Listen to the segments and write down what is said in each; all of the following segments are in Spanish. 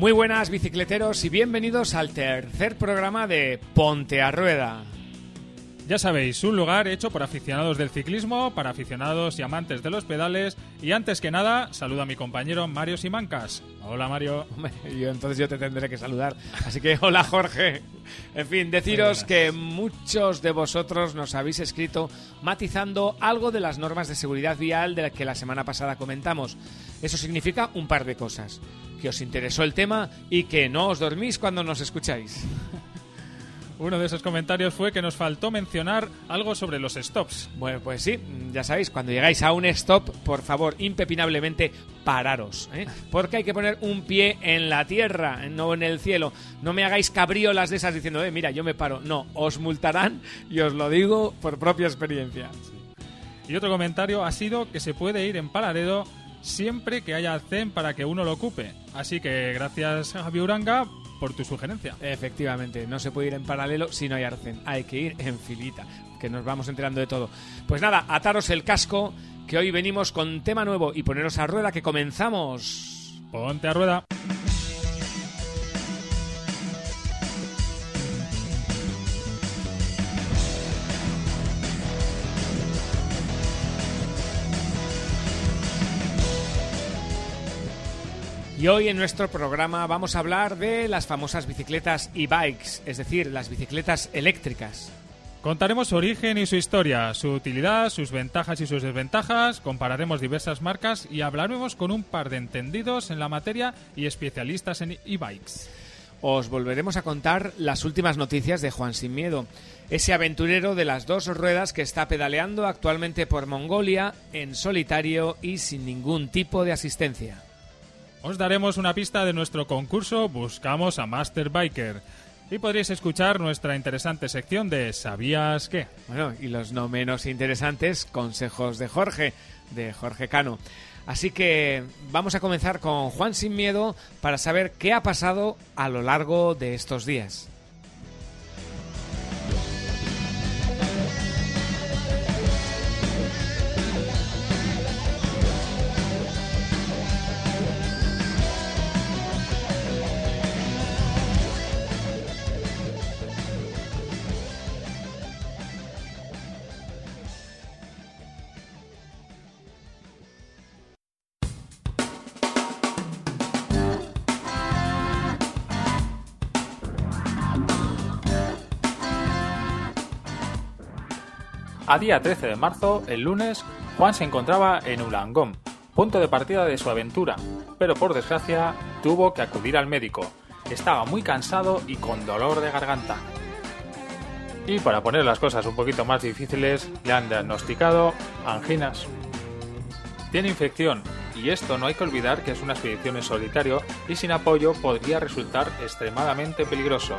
Muy buenas bicicleteros y bienvenidos al tercer programa de Ponte a Rueda. Ya sabéis, un lugar hecho por aficionados del ciclismo, para aficionados y amantes de los pedales. Y antes que nada, saludo a mi compañero Mario Simancas. Hola Mario. Hombre, yo, entonces yo te tendré que saludar. Así que hola Jorge. En fin, deciros que muchos de vosotros nos habéis escrito matizando algo de las normas de seguridad vial de las que la semana pasada comentamos. Eso significa un par de cosas. Que os interesó el tema y que no os dormís cuando nos escucháis. Uno de esos comentarios fue que nos faltó mencionar algo sobre los stops. Bueno, pues sí, ya sabéis, cuando llegáis a un stop, por favor, impepinablemente pararos, ¿eh? porque hay que poner un pie en la tierra, no en el cielo. No me hagáis cabriolas de esas diciendo, eh, mira, yo me paro. No, os multarán y os lo digo por propia experiencia. Y otro comentario ha sido que se puede ir en paralelo siempre que haya zen para que uno lo ocupe. Así que gracias Javi Uranga por tu sugerencia. Efectivamente, no se puede ir en paralelo si no hay arcén. Hay que ir en filita, que nos vamos enterando de todo. Pues nada, ataros el casco, que hoy venimos con tema nuevo y poneros a rueda que comenzamos. Ponte a rueda. Y hoy en nuestro programa vamos a hablar de las famosas bicicletas e-bikes, es decir, las bicicletas eléctricas. Contaremos su origen y su historia, su utilidad, sus ventajas y sus desventajas, compararemos diversas marcas y hablaremos con un par de entendidos en la materia y especialistas en e-bikes. Os volveremos a contar las últimas noticias de Juan Sin Miedo, ese aventurero de las dos ruedas que está pedaleando actualmente por Mongolia en solitario y sin ningún tipo de asistencia. Os daremos una pista de nuestro concurso Buscamos a Master Biker. Y podréis escuchar nuestra interesante sección de ¿Sabías qué? Bueno, y los no menos interesantes consejos de Jorge, de Jorge Cano. Así que vamos a comenzar con Juan Sin Miedo para saber qué ha pasado a lo largo de estos días. A día 13 de marzo, el lunes, Juan se encontraba en Ulangón, punto de partida de su aventura, pero por desgracia tuvo que acudir al médico. Estaba muy cansado y con dolor de garganta. Y para poner las cosas un poquito más difíciles, le han diagnosticado anginas. Tiene infección, y esto no hay que olvidar que es una expedición en solitario y sin apoyo podría resultar extremadamente peligroso.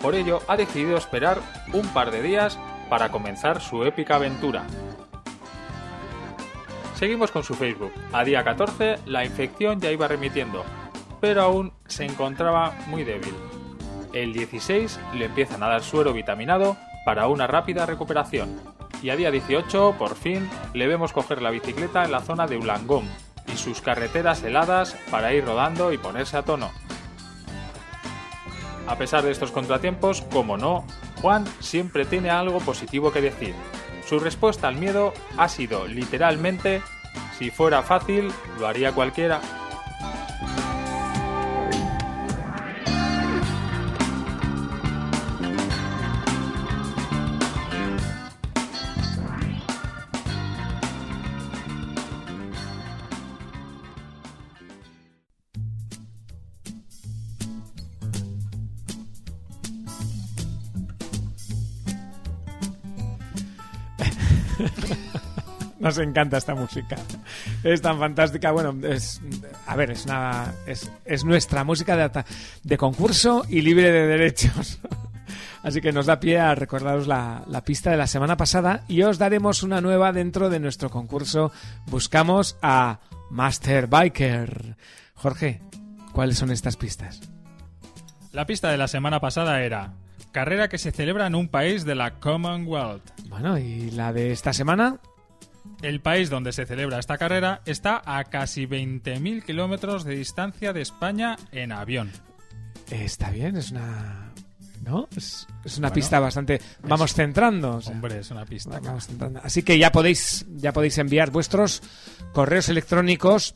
Por ello, ha decidido esperar un par de días para comenzar su épica aventura. Seguimos con su Facebook. A día 14 la infección ya iba remitiendo, pero aún se encontraba muy débil. El 16 le empiezan a dar suero vitaminado para una rápida recuperación. Y a día 18, por fin, le vemos coger la bicicleta en la zona de Ulangón y sus carreteras heladas para ir rodando y ponerse a tono. A pesar de estos contratiempos, como no, Juan siempre tiene algo positivo que decir. Su respuesta al miedo ha sido literalmente, si fuera fácil, lo haría cualquiera. Nos encanta esta música. Es tan fantástica. Bueno, es. A ver, es una. Es, es nuestra música de, de concurso y libre de derechos. Así que nos da pie a recordaros la, la, pista de la semana pasada y os daremos una nueva dentro de nuestro concurso. Buscamos a Master Biker. Jorge, ¿cuáles son estas pistas? La pista de la semana pasada era carrera que se celebra en un país de la Commonwealth. Bueno, ¿y la de esta semana? El país donde se celebra esta carrera está a casi 20.000 kilómetros de distancia de España en avión. Está bien, es una... ¿No? Es, es una Bueno, pista bastante... Vamos centrando. o sea, Hombre, es una pista. vamos centrando. Así que ya podéis, ya podéis enviar vuestros correos electrónicos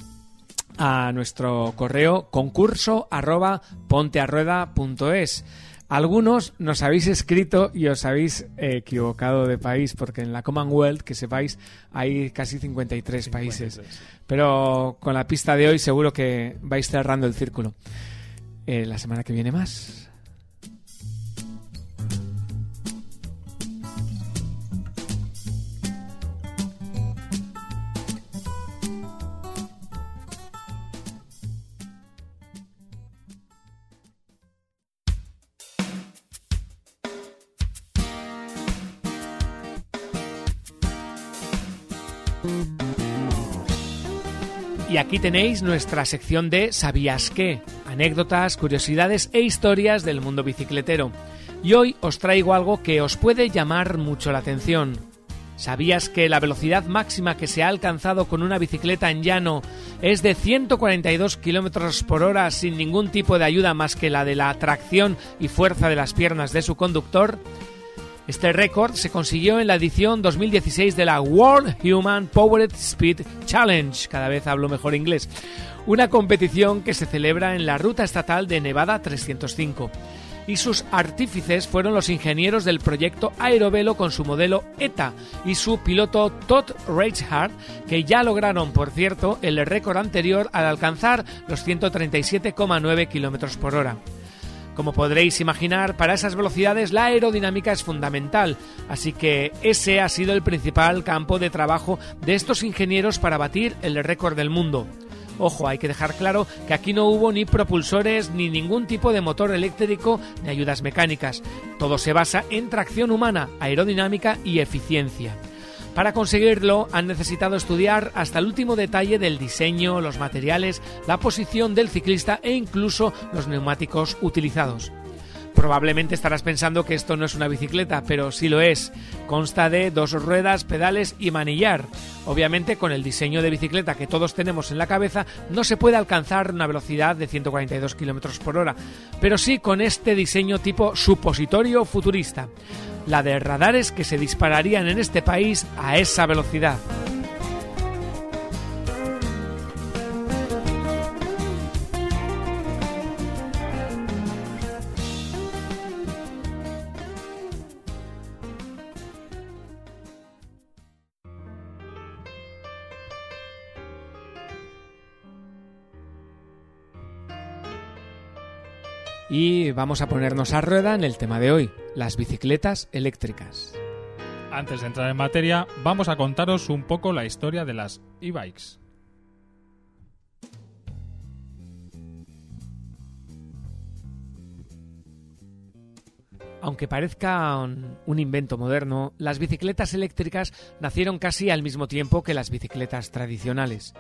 a nuestro correo concurso arroba pontearrueda.es. Algunos nos habéis escrito y os habéis eh, equivocado de país, porque en la Commonwealth, que sepáis, hay casi 53 países. 53. Pero con la pista de hoy seguro que vais cerrando el círculo. Eh, la semana que viene más. Y aquí tenéis nuestra sección de ¿Sabías qué? Anécdotas, curiosidades e historias del mundo bicicletero. Y hoy os traigo algo que os puede llamar mucho la atención. ¿Sabías que la velocidad máxima que se ha alcanzado con una bicicleta en llano es de 142 km por hora sin ningún tipo de ayuda más que la de la tracción y fuerza de las piernas de su conductor? Este récord se consiguió en la edición 2016 de la World Human Powered Speed Challenge, cada vez hablo mejor inglés, una competición que se celebra en la ruta estatal de Nevada 305. Y sus artífices fueron los ingenieros del proyecto Aerovelo con su modelo ETA y su piloto Todd Reichhardt, que ya lograron, por cierto, el récord anterior al alcanzar los 137,9 km por hora. Como podréis imaginar, para esas velocidades la aerodinámica es fundamental, así que ese ha sido el principal campo de trabajo de estos ingenieros para batir el récord del mundo. Ojo, hay que dejar claro que aquí no hubo ni propulsores ni ningún tipo de motor eléctrico ni ayudas mecánicas. Todo se basa en tracción humana, aerodinámica y eficiencia. Para conseguirlo han necesitado estudiar hasta el último detalle del diseño, los materiales, la posición del ciclista e incluso los neumáticos utilizados. Probablemente estarás pensando que esto no es una bicicleta, pero sí lo es. Consta de dos ruedas, pedales y manillar. Obviamente con el diseño de bicicleta que todos tenemos en la cabeza no se puede alcanzar una velocidad de 142 km por hora, pero sí con este diseño tipo supositorio futurista. La de radares que se dispararían en este país a esa velocidad. Y vamos a ponernos a rueda en el tema de hoy, las bicicletas eléctricas. Antes de entrar en materia, vamos a contaros un poco la historia de las e-bikes. Aunque parezca un, un invento moderno, las bicicletas eléctricas nacieron casi al mismo tiempo que las bicicletas tradicionales.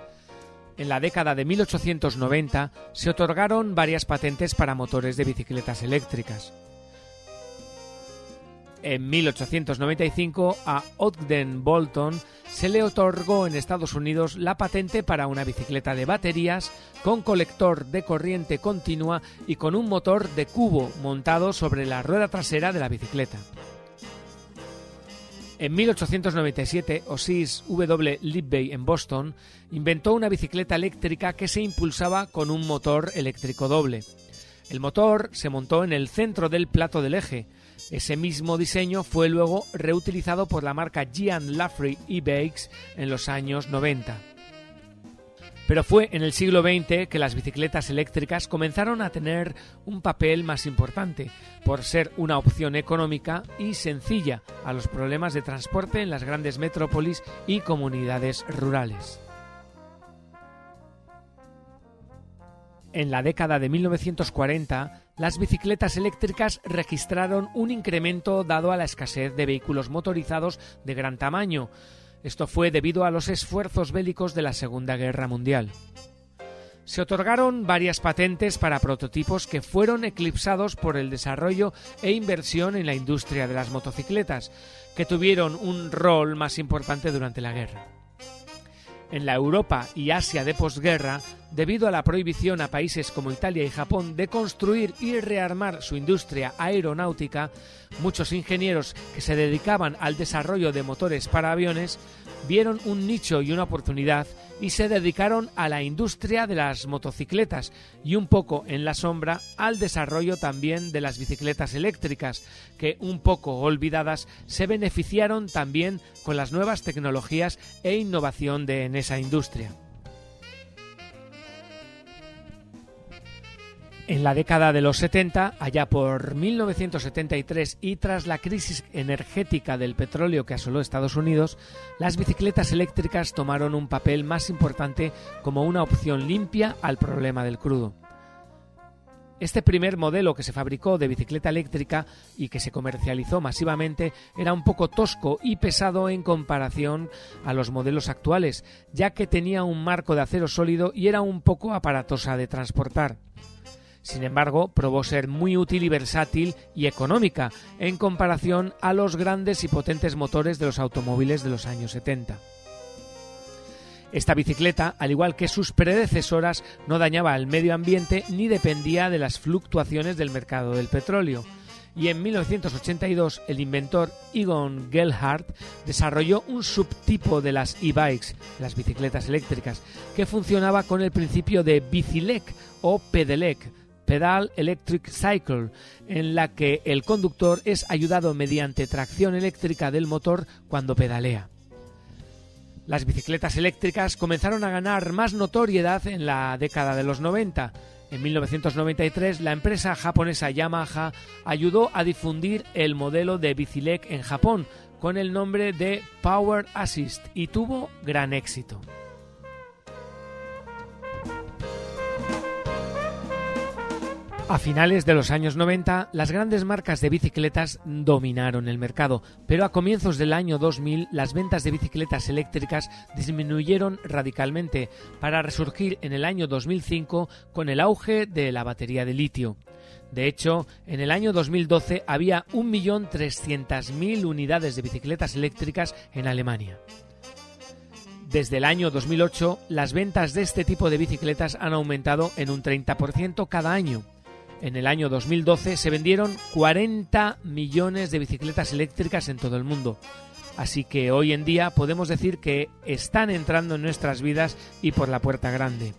En la década de 1890 se otorgaron varias patentes para motores de bicicletas eléctricas. En 1895 a Ogden Bolton se le otorgó en Estados Unidos la patente para una bicicleta de baterías con colector de corriente continua y con un motor de cubo montado sobre la rueda trasera de la bicicleta. En 1897, Osis W. Libbey en Boston inventó una bicicleta eléctrica que se impulsaba con un motor eléctrico doble. El motor se montó en el centro del plato del eje. Ese mismo diseño fue luego reutilizado por la marca Gian Lafrey e-Bakes en los años 90. Pero fue en el siglo XX que las bicicletas eléctricas comenzaron a tener un papel más importante, por ser una opción económica y sencilla a los problemas de transporte en las grandes metrópolis y comunidades rurales. En la década de 1940, las bicicletas eléctricas registraron un incremento dado a la escasez de vehículos motorizados de gran tamaño, esto fue debido a los esfuerzos bélicos de la Segunda Guerra Mundial. Se otorgaron varias patentes para prototipos que fueron eclipsados por el desarrollo e inversión en la industria de las motocicletas, que tuvieron un rol más importante durante la guerra. en la Europa y Asia de posguerra, debido a la prohibición a países como Italia y Japón de construir y rearmar su industria aeronáutica, muchos ingenieros que se dedicaban al desarrollo de motores para aviones vieron un nicho y una oportunidad y se dedicaron a la industria de las motocicletas y un poco en la sombra al desarrollo también de las bicicletas eléctricas, que un poco olvidadas se beneficiaron también con las nuevas tecnologías e innovación de en esa industria. En la década de los 70, allá por 1973 y tras la crisis energética del petróleo que asoló Estados Unidos, las bicicletas eléctricas tomaron un papel más importante como una opción limpia al problema del crudo. Este primer modelo que se fabricó de bicicleta eléctrica y que se comercializó masivamente era un poco tosco y pesado en comparación a los modelos actuales, ya que tenía un marco de acero sólido y era un poco aparatosa de transportar. Sin embargo, probó ser muy útil y versátil y económica en comparación a los grandes y potentes motores de los automóviles de los años 70. Esta bicicleta, al igual que sus predecesoras, no dañaba al medio ambiente ni dependía de las fluctuaciones del mercado del petróleo. Y en 1982 el inventor Egon Gelhardt desarrolló un subtipo de las e-bikes, las bicicletas eléctricas, que funcionaba con el principio de bicilec o pedelec, Pedal Electric Cycle, en la que el conductor es ayudado mediante tracción eléctrica del motor cuando pedalea. Las bicicletas eléctricas comenzaron a ganar más notoriedad en la década de los 90. En 1993, la empresa japonesa Yamaha ayudó a difundir el modelo de Bicilec en Japón con el nombre de Power Assist y tuvo gran éxito. A finales de los años 90, las grandes marcas de bicicletas dominaron el mercado, pero a comienzos del año 2000 las ventas de bicicletas eléctricas disminuyeron radicalmente para resurgir en el año 2005 con el auge de la batería de litio. De hecho, en el año 2012 había 1.300.000 unidades de bicicletas eléctricas en Alemania. Desde el año 2008, las ventas de este tipo de bicicletas han aumentado en un 30% cada año en el año 2012 se vendieron 40 millones de bicicletas eléctricas en todo el mundo. Así que hoy en día podemos decir que están entrando en nuestras vidas y por la puerta grande.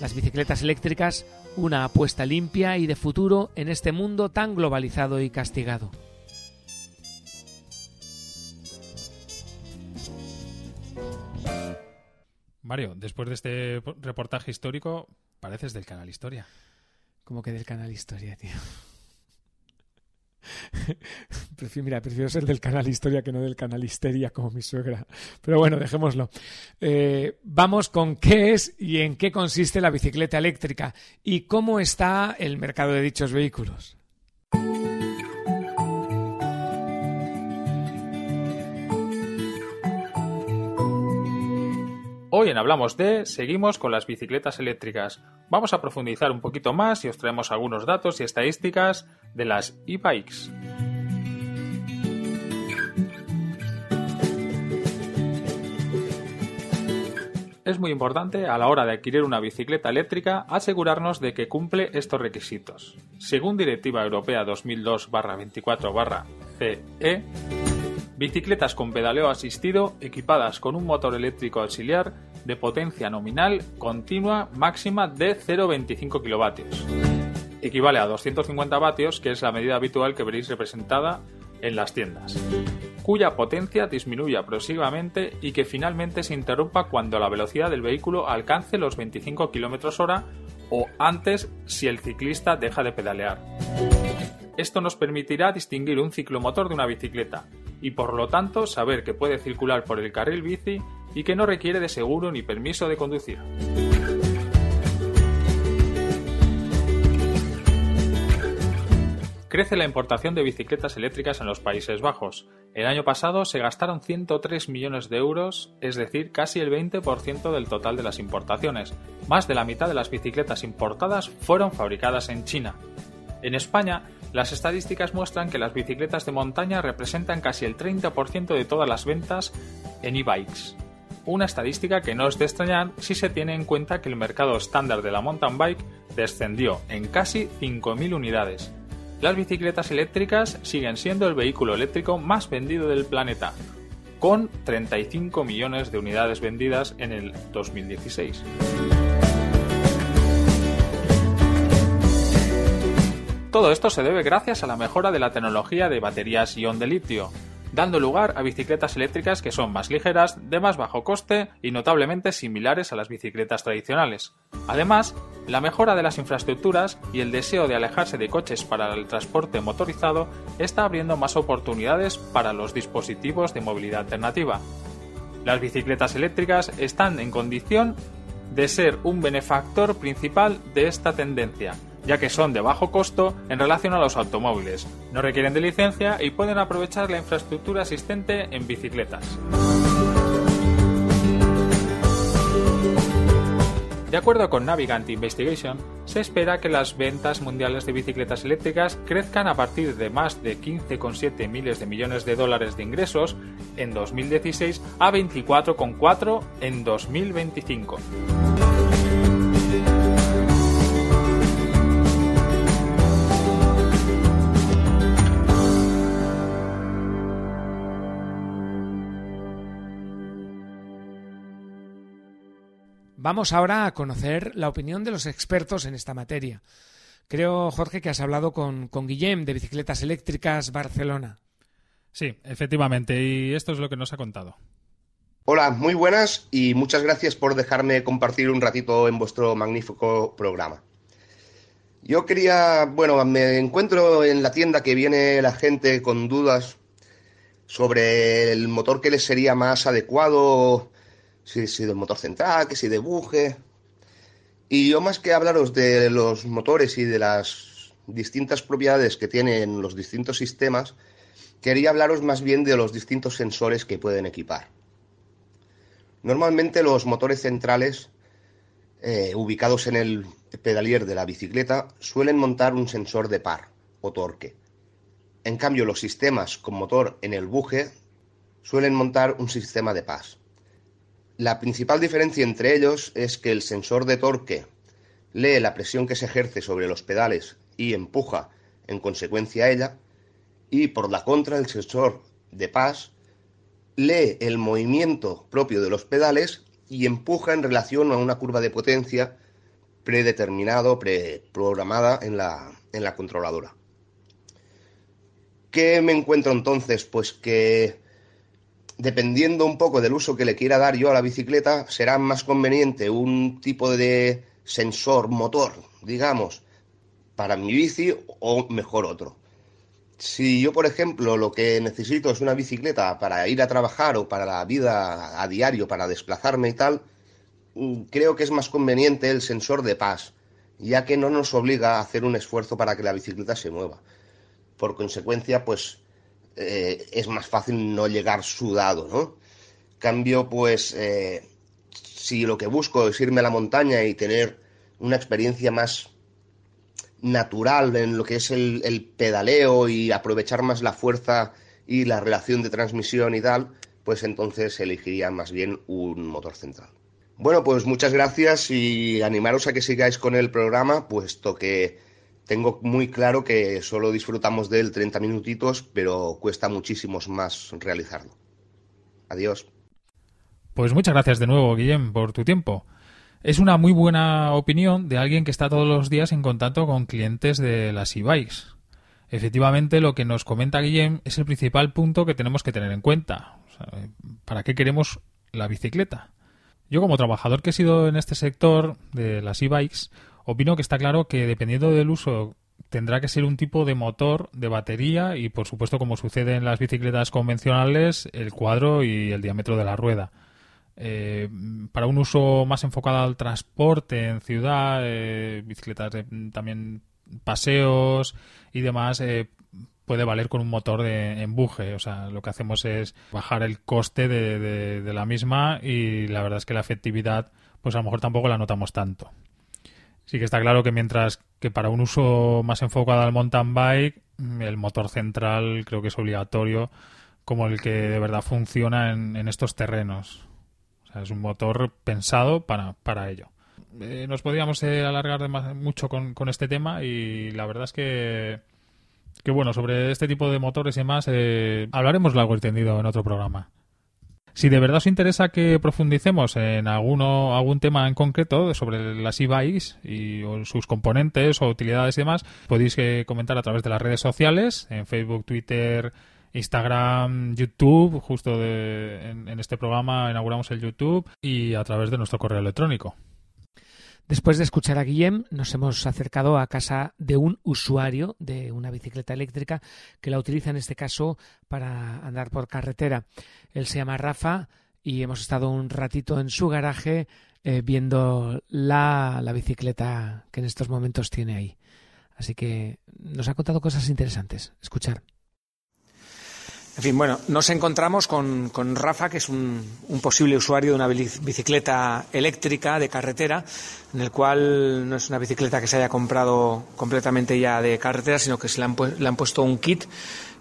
Las bicicletas eléctricas, una apuesta limpia y de futuro en este mundo tan globalizado y castigado. Mario, después de este reportaje histórico, pareces del canal Historia. Como que del canal Historia, tío. prefiero, mira, prefiero ser del canal Historia que no del canal Histeria como mi suegra. Pero bueno, dejémoslo. Eh, vamos con qué es y en qué consiste la bicicleta eléctrica y cómo está el mercado de dichos vehículos. Hoy en Hablamos de seguimos con las bicicletas eléctricas. Vamos a profundizar un poquito más y os traemos algunos datos y estadísticas de las e-bikes. Es muy importante a la hora de adquirir una bicicleta eléctrica asegurarnos de que cumple estos requisitos. Según Directiva Europea 2002-24-CE, Bicicletas con pedaleo asistido equipadas con un motor eléctrico auxiliar de potencia nominal continua máxima de 0,25 kW. Equivale a 250 vatios, que es la medida habitual que veréis representada en las tiendas, cuya potencia disminuye progresivamente y que finalmente se interrumpa cuando la velocidad del vehículo alcance los 25 km hora o antes si el ciclista deja de pedalear. Esto nos permitirá distinguir un ciclomotor de una bicicleta y por lo tanto saber que puede circular por el carril bici y que no requiere de seguro ni permiso de conducir. Crece la importación de bicicletas eléctricas en los Países Bajos. El año pasado se gastaron 103 millones de euros, es decir, casi el 20% del total de las importaciones. Más de la mitad de las bicicletas importadas fueron fabricadas en China. En España Las estadísticas muestran que las bicicletas de montaña representan casi el 30% de todas las ventas en e-bikes. Una estadística que no es de extrañar si se tiene en cuenta que el mercado estándar de la mountain bike descendió en casi 5.000 unidades. Las bicicletas eléctricas siguen siendo el vehículo eléctrico más vendido del planeta, con 35 millones de unidades vendidas en el 2016. Todo esto se debe gracias a la mejora de la tecnología de baterías ion de litio, dando lugar a bicicletas eléctricas que son más ligeras, de más bajo coste y notablemente similares a las bicicletas tradicionales. Además, la mejora de las infraestructuras y el deseo de alejarse de coches para el transporte motorizado está abriendo más oportunidades para los dispositivos de movilidad alternativa. Las bicicletas eléctricas están en condición de ser un benefactor principal de esta tendencia, ya que son de bajo costo en relación a los automóviles, no requieren de licencia y pueden aprovechar la infraestructura existente en bicicletas. De acuerdo con Navigant Investigation, se espera que las ventas mundiales de bicicletas eléctricas crezcan a partir de más de 15,7 miles de millones de dólares de ingresos en 2016 a 24,4 en 2025. Vamos ahora a conocer la opinión de los expertos en esta materia. Creo, Jorge, que has hablado con, con Guillem de Bicicletas Eléctricas Barcelona. Sí, efectivamente, y esto es lo que nos ha contado. Hola, muy buenas y muchas gracias por dejarme compartir un ratito en vuestro magnífico programa. Yo quería, bueno, me encuentro en la tienda que viene la gente con dudas sobre el motor que les sería más adecuado si, si de motor central, que si de buje. Y yo más que hablaros de los motores y de las distintas propiedades que tienen los distintos sistemas, quería hablaros más bien de los distintos sensores que pueden equipar. Normalmente los motores centrales eh, ubicados en el pedalier de la bicicleta suelen montar un sensor de par o torque. En cambio, los sistemas con motor en el buje suelen montar un sistema de pas. La principal diferencia entre ellos es que el sensor de torque lee la presión que se ejerce sobre los pedales y empuja en consecuencia a ella, y por la contra el sensor de pas lee el movimiento propio de los pedales y empuja en relación a una curva de potencia predeterminado, preprogramada en la, en la controladora. ¿Qué me encuentro entonces? Pues que dependiendo un poco del uso que le quiera dar yo a la bicicleta, será más conveniente un tipo de sensor motor, digamos, para mi bici o mejor otro. Si yo, por ejemplo, lo que necesito es una bicicleta para ir a trabajar o para la vida a diario, para desplazarme y tal, mm, creo que es más conveniente el sensor de pas, ya que no nos obliga a hacer un esfuerzo para que la bicicleta se mueva. Por consecuencia, pues eh, es más fácil no llegar sudado, ¿no? Cambio, pues, eh, si lo que busco es irme a la montaña y tener una experiencia más natural en lo que es el, el pedaleo y aprovechar más la fuerza y la relación de transmisión y tal, pues entonces elegiría más bien un motor central. Bueno, pues muchas gracias y animaros a que sigáis con el programa, puesto que tengo muy claro que solo disfrutamos de él 30 minutitos, pero cuesta muchísimo más realizarlo. Adiós. Pues muchas gracias de nuevo, Guillem, por tu tiempo. Es una muy buena opinión de alguien que está todos los días en contacto con clientes de las e-bikes. Efectivamente, lo que nos comenta Guillem es el principal punto que tenemos que tener en cuenta. ¿Para qué queremos la bicicleta? Yo como trabajador que he sido en este sector de las e-bikes, opino que está claro que dependiendo del uso tendrá que ser un tipo de motor, de batería y por supuesto como sucede en las bicicletas convencionales, el cuadro y el diámetro de la rueda. Eh, para un uso más enfocado al transporte en ciudad, eh, bicicletas también paseos y demás, eh, puede valer con un motor de empuje. O sea, lo que hacemos es bajar el coste de, de la misma y la verdad es que la efectividad, pues a lo mejor tampoco la notamos tanto. Sí que está claro que mientras que para un uso más enfocado al mountain bike, mm, el motor central creo que es obligatorio como el que de verdad funciona en, en estos terrenos. O sea, es un motor pensado para, para ello. Eh, nos podríamos eh, alargar de más- mucho con, con este tema y la verdad es que, que bueno, sobre este tipo de motores y demás eh, hablaremos largo y tendido en otro programa. Si de verdad os interesa que profundicemos en alguno, algún tema en concreto sobre las e-bikes y o sus componentes o utilidades y demás, podéis eh, comentar a través de las redes sociales, en Facebook, Twitter, Instagram, YouTube, justo de- en, en este programa inauguramos el YouTube y a través de nuestro correo electrónico. Después de escuchar a Guillem, nos hemos acercado a casa de un usuario de una bicicleta eléctrica que la utiliza en este caso para andar por carretera. Él se llama Rafa y hemos estado un ratito en su garaje eh, viendo la, la bicicleta que en estos momentos tiene ahí. Así que nos ha contado cosas interesantes. Escuchar. En fin, bueno, nos encontramos con, con Rafa, que es un, un posible usuario de una bici- bicicleta eléctrica de carretera, en el cual no es una bicicleta que se haya comprado completamente ya de carretera, sino que se le han, pu- le han puesto un kit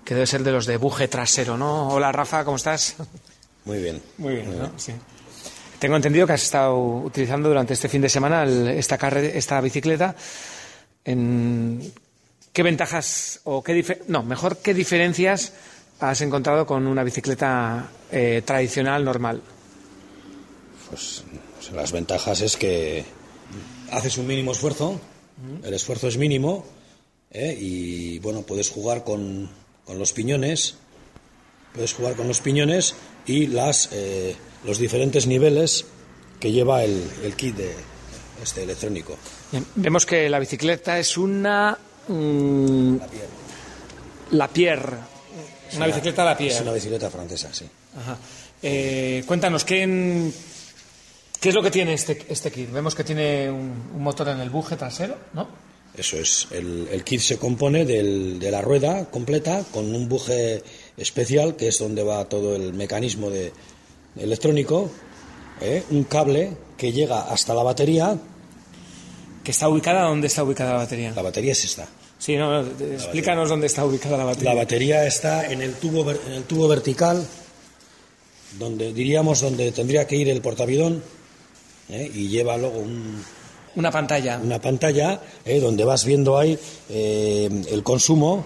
que debe ser de los de buje trasero, ¿no? Hola Rafa, ¿cómo estás? Muy bien. Muy bien, ¿no? Sí. Tengo entendido que has estado utilizando durante este fin de semana el- esta, carre- esta bicicleta. En... ¿Qué ventajas o qué no, mejor qué diferencias has encontrado con una bicicleta eh, tradicional normal? Pues las ventajas es que haces un mínimo esfuerzo, el esfuerzo es mínimo, ¿eh? y bueno, puedes jugar con, con los piñones, puedes jugar con los piñones y las, eh, los diferentes niveles que lleva el, el kit de este electrónico. Bien, Vemos que la bicicleta es una mm, la Pierre, una bicicleta la Es Pierre. una bicicleta francesa, sí. Ajá. Eh, cuéntanos, ¿qué, ¿qué es lo que tiene este, este kit? Vemos que tiene un, un motor en el buje trasero, ¿no? Eso es, el, el kit se compone del- de la rueda completa con un buje especial, que es donde va todo el mecanismo de, electrónico, ¿eh? un cable que llega hasta la batería, Que está ubicada, ¿dónde está ubicada la batería? la batería es esta. Sí, no, te- explícanos dónde está ubicada la batería. La batería está en el tubo, en el tubo vertical, donde diríamos donde tendría que ir el portavidón, ¿eh? y lleva luego un, Una pantalla. una pantalla eh, donde vas viendo ahí eh, el consumo,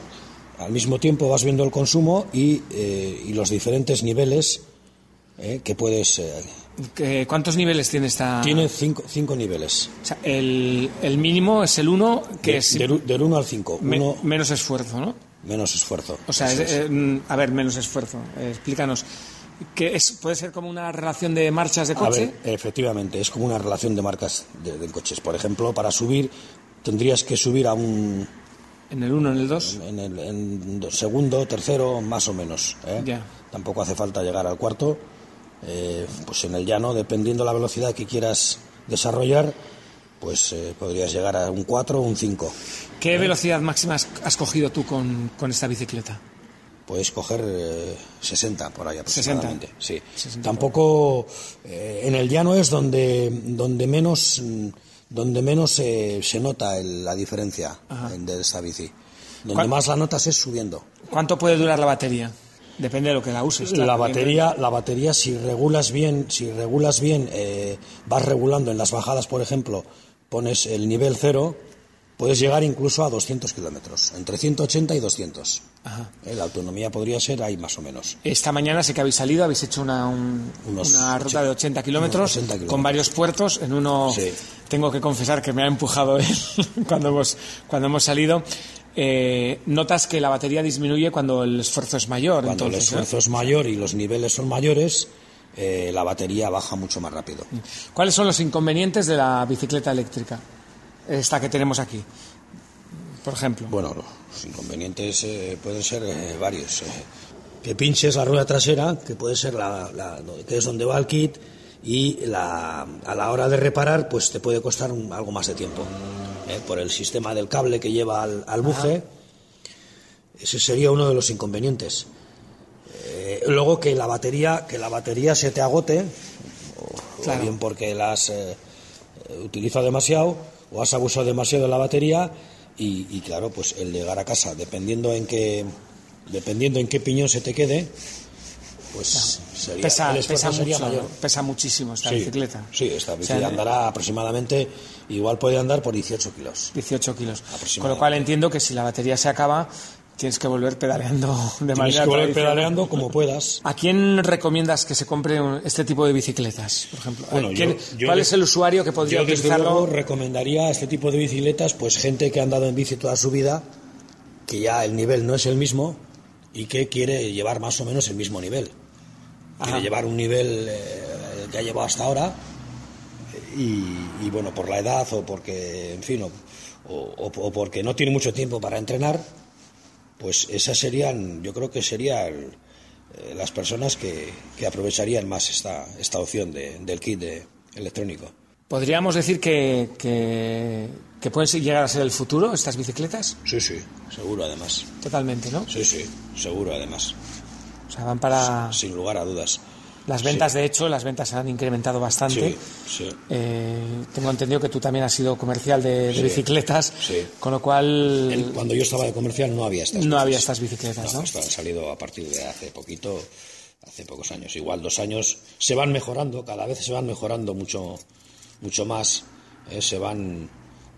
al mismo tiempo vas viendo el consumo y, eh, y los diferentes niveles eh, que puedes... eh, ¿Qué- ¿Cuántos niveles tiene esta? tiene cinco, cinco niveles, O sea, el, el mínimo es el 1, que de- es del, del 1 al 5, me- uno menos esfuerzo, ¿no? menos esfuerzo. O sea, Eso es- es. eh, mm, a ver, menos esfuerzo. Eh, explícanos. ¿Qué es, ¿Puede ser como una relación de marchas de A coche? ver, efectivamente, es como una relación de marcas de, de coches. Por ejemplo, para subir tendrías que subir a un En el 1, en el 2. en el en segundo, tercero, más o menos. ¿eh? Ya. Tampoco hace falta llegar al cuarto. Eh, pues en el llano, dependiendo la velocidad que quieras desarrollar, pues eh, podrías llegar a un 4 o un 5. ¿Qué velocidad máxima has, cogido tú con, con esta bicicleta? Puedes coger eh, 60 por ahí aproximadamente. 60. Sí. 60 Tampoco eh, en el llano es donde donde menos mm, donde menos eh, se nota el- la diferencia eh, de esta bici. Donde ¿Cuál- más la notas es subiendo. ¿Cuánto puede durar la batería? Depende de lo que la uses. claro, la batería, la batería si regulas bien, si regulas bien, eh, vas regulando en las bajadas, por ejemplo, pones el nivel cero, puedes llegar incluso a 200 kilómetros, entre 180 y 200. Ajá. Eh, la autonomía podría ser ahí más o menos. Esta mañana sé que habéis salido, habéis hecho una, un- Unos una ruta de 80 kilómetros 80 kilómetros. con varios puertos. En uno Sí. tengo que confesar que me ha empujado él cuando hemos, cuando hemos salido. Eh, notas que la batería disminuye cuando el esfuerzo es mayor. Cuando el entonces, ¿eh? esfuerzo es mayor y los niveles son mayores, eh, la batería baja mucho más rápido. ¿Cuáles son los inconvenientes de la bicicleta eléctrica? Esta que tenemos aquí, por ejemplo. Bueno, los inconvenientes eh, pueden ser varios. Que pinches la rueda trasera, que puede ser la, la- que es donde va el kit, y la- a la hora de reparar, pues te puede costar un- algo más de tiempo. eh, por el sistema del cable que lleva al, al buje, ese sería uno de los inconvenientes. Eh, luego que la batería, que la batería se te agote, o, o Claro. bien porque las eh, utiliza demasiado, o has abusado demasiado de la batería y, claro, pues el llegar a casa, dependiendo en qué, dependiendo en qué piñón se te quede, pues sería, pesa, el pesa, sería mucho, mayor. pesa muchísimo esta Sí, bicicleta. Sí, esta O sea, bicicleta andará aproximadamente, igual puede andar por 18 kilos. 18 kilos. Con lo cual entiendo que si la batería se acaba, tienes que volver pedaleando de Tienes manera que volver pedaleando como puedas. ¿A quién recomiendas que se compre este tipo de bicicletas, por ejemplo? Bueno, ¿Quién- yo- ¿Cuál de- es el usuario que podría Yo desde utilizarlo? luego recomendaría este tipo de bicicletas, pues gente que ha andado en bici toda su vida, que ya el nivel no es el mismo y que quiere llevar más o menos el mismo nivel. Quiere Ajá. llevar un nivel eh, el que ha llevado hasta ahora y, y, bueno, por la edad o porque, en fin, o, o- o porque no tiene mucho tiempo para entrenar, pues esas serían, yo creo que serían eh, las personas que, que aprovecharían más esta, esta opción de- del kit de- electrónico. ¿Podríamos decir que, que, que pueden llegar a ser el futuro estas bicicletas? Sí, sí, seguro además. Totalmente, ¿no? Sí, sí, seguro además. O sea, van para... Sin lugar a dudas. Las ventas, de hecho, las ventas se han incrementado bastante. Sí, sí. Eh, tengo entendido que tú también has sido comercial de, de Sí, bicicletas, sí. con lo cual El- cuando yo estaba de comercial no había estas no bicis. había estas bicicletas, ¿no? esto han salido a partir de hace poquito, hace pocos años. Igual dos años se van mejorando, cada vez se van mejorando mucho, mucho más. eh, se van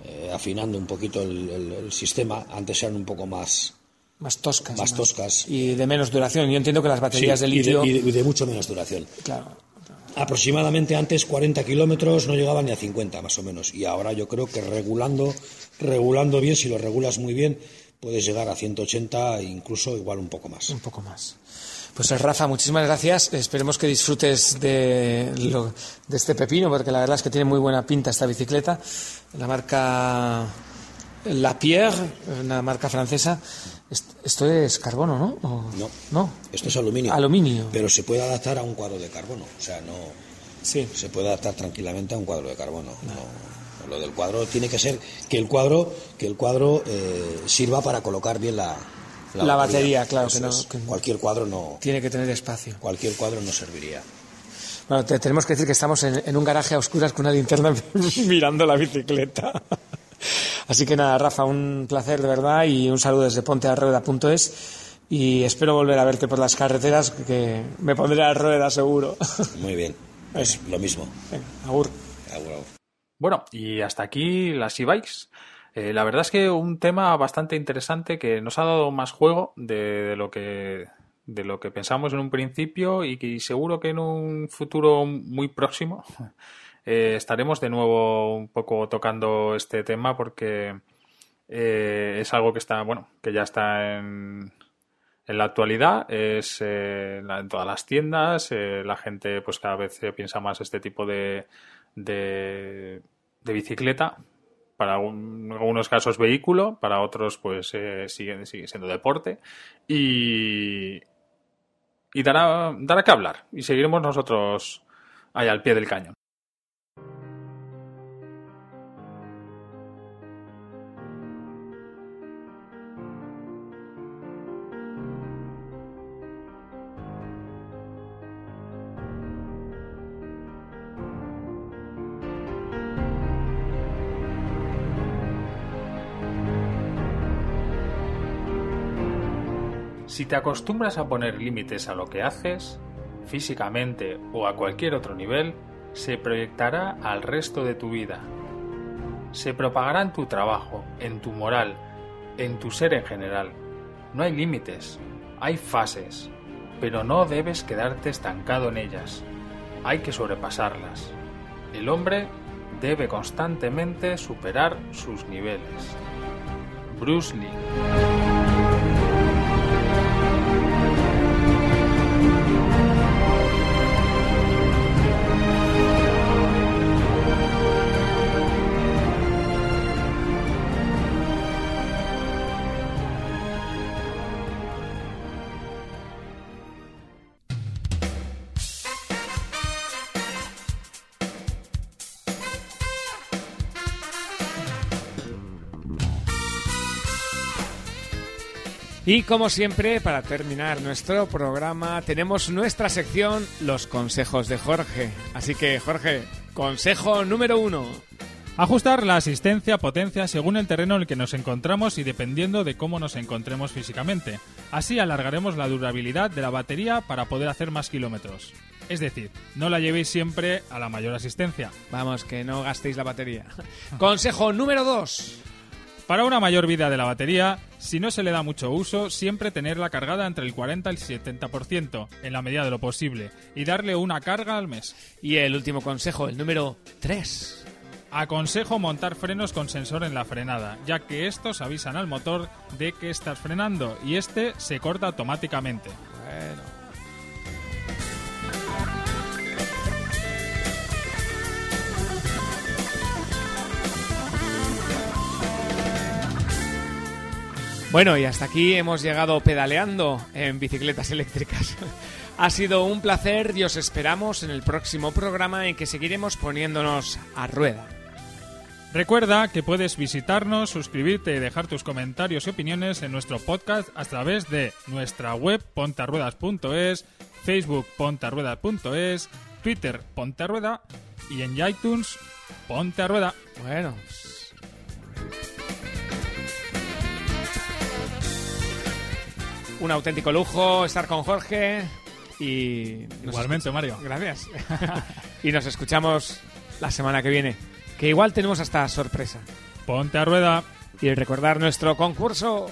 eh, afinando un poquito el, el- el sistema. Antes eran un poco más, Más toscas. más toscas. Y de menos duración. Yo entiendo que las baterías Sí, de litio... y de- y de mucho menos duración. Claro. Aproximadamente antes 40 kilómetros no llegaban ni a 50 más o menos y ahora yo creo que regulando regulando bien si lo regulas muy bien puedes llegar a 180 e incluso igual un poco más Un poco más. Pues Rafa, muchísimas gracias. Esperemos que disfrutes de, lo- de este pepino, porque la verdad es que tiene muy buena pinta esta bicicleta. La marca La Pierre, una marca francesa. Est- Esto es carbono, ¿no? ¿O- No. No. esto es aluminio Aluminio. pero se puede adaptar a un cuadro de carbono o sea no Sí. se puede adaptar tranquilamente a un cuadro de carbono no. lo del cuadro tiene que ser que el cuadro que el cuadro eh, sirva para colocar bien la La batería, claro, Eso que no- es. que- cualquier cuadro no Tiene que tener espacio. cualquier cuadro no serviría Bueno, te- tenemos que decir que estamos en, en un garaje a oscuras con una linterna mirando la bicicleta. Así que nada, Rafa, un placer de verdad y un saludo desde pontearrueda.es y espero volver a verte por las carreteras que me pondré a rueda seguro. muy bien pues lo mismo Venga, agur. Agur, agur. Bueno, y hasta aquí las e-bikes. Eh, la verdad es que un tema bastante interesante que nos ha dado más juego de, lo que de lo que pensamos en un principio y seguro que en un futuro muy próximo eh, estaremos de nuevo un poco tocando este tema porque eh, es algo que está bueno que ya está en, en la actualidad es eh, en todas las tiendas eh, la gente pues cada vez piensa más este tipo de, de bicicleta para un- algunos casos vehículo para otros pues eh, sigue, sigue siendo deporte. Y y dará dará que hablar y seguiremos nosotros ahí al pie del cañón te acostumbras a poner límites a lo que haces, físicamente o a cualquier otro nivel, se proyectará al resto de tu vida. Se propagará en tu trabajo, en tu moral, en tu ser en general. No hay límites, hay fases, pero no debes quedarte estancado en ellas. Hay que sobrepasarlas. El hombre debe constantemente superar sus niveles. Bruce Lee Y como siempre, para terminar nuestro programa, tenemos nuestra sección Los consejos de Jorge. Así que, Jorge, consejo número uno. Ajustar la asistencia, potencia según el terreno en el que nos encontramos y dependiendo de cómo nos encontremos físicamente. Así alargaremos la durabilidad de la batería para poder hacer más kilómetros. Es decir, no la llevéis siempre a la mayor asistencia. Vamos, que no gastéis la batería. Consejo número 2. Para una mayor vida de la batería, si no se le da mucho uso, siempre tenerla cargada entre el 40 y el 70%, en la medida de lo posible, y darle una carga al mes. Y el último consejo, el número 3. Aconsejo montar frenos con sensor en la frenada, ya que estos avisan al motor de que estás frenando y este se corta automáticamente. Bueno. Bueno, y hasta aquí hemos llegado pedaleando en bicicletas eléctricas. ha sido un placer y os esperamos en el próximo programa en que seguiremos poniéndonos a rueda. Recuerda que puedes visitarnos, suscribirte y dejar tus comentarios y opiniones en nuestro podcast a través de nuestra web pontarruedas.es, Facebook pontarruedas.es, Twitter pontarrueda y en iTunes ponte a rueda. Bueno, un auténtico lujo estar con Jorge y Igualmente, Mario. Gracias. y nos escuchamos la semana que viene, que igual tenemos hasta sorpresa. Ponte a rueda. Y recordar nuestro concurso